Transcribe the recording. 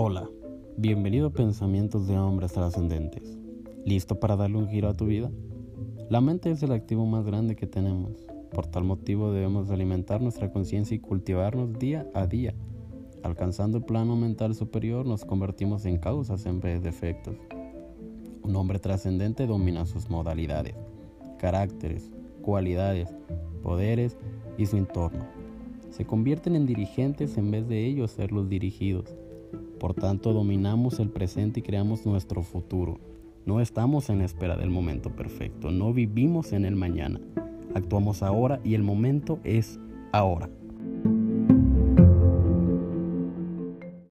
Hola, bienvenido a Pensamientos de Hombres Trascendentes. ¿Listo para darle un giro a tu vida? La mente es el activo más grande que tenemos. Por tal motivo debemos alimentar nuestra conciencia y cultivarnos día a día. Alcanzando el plano mental superior nos convertimos en causas en vez de efectos. Un hombre trascendente domina sus modalidades, caracteres, cualidades, poderes y su entorno. Se convierten en dirigentes en vez de ellos ser los dirigidos por tanto, dominamos el presente y creamos nuestro futuro. No estamos en espera del momento perfecto, no vivimos en el mañana. Actuamos ahora y el momento es ahora.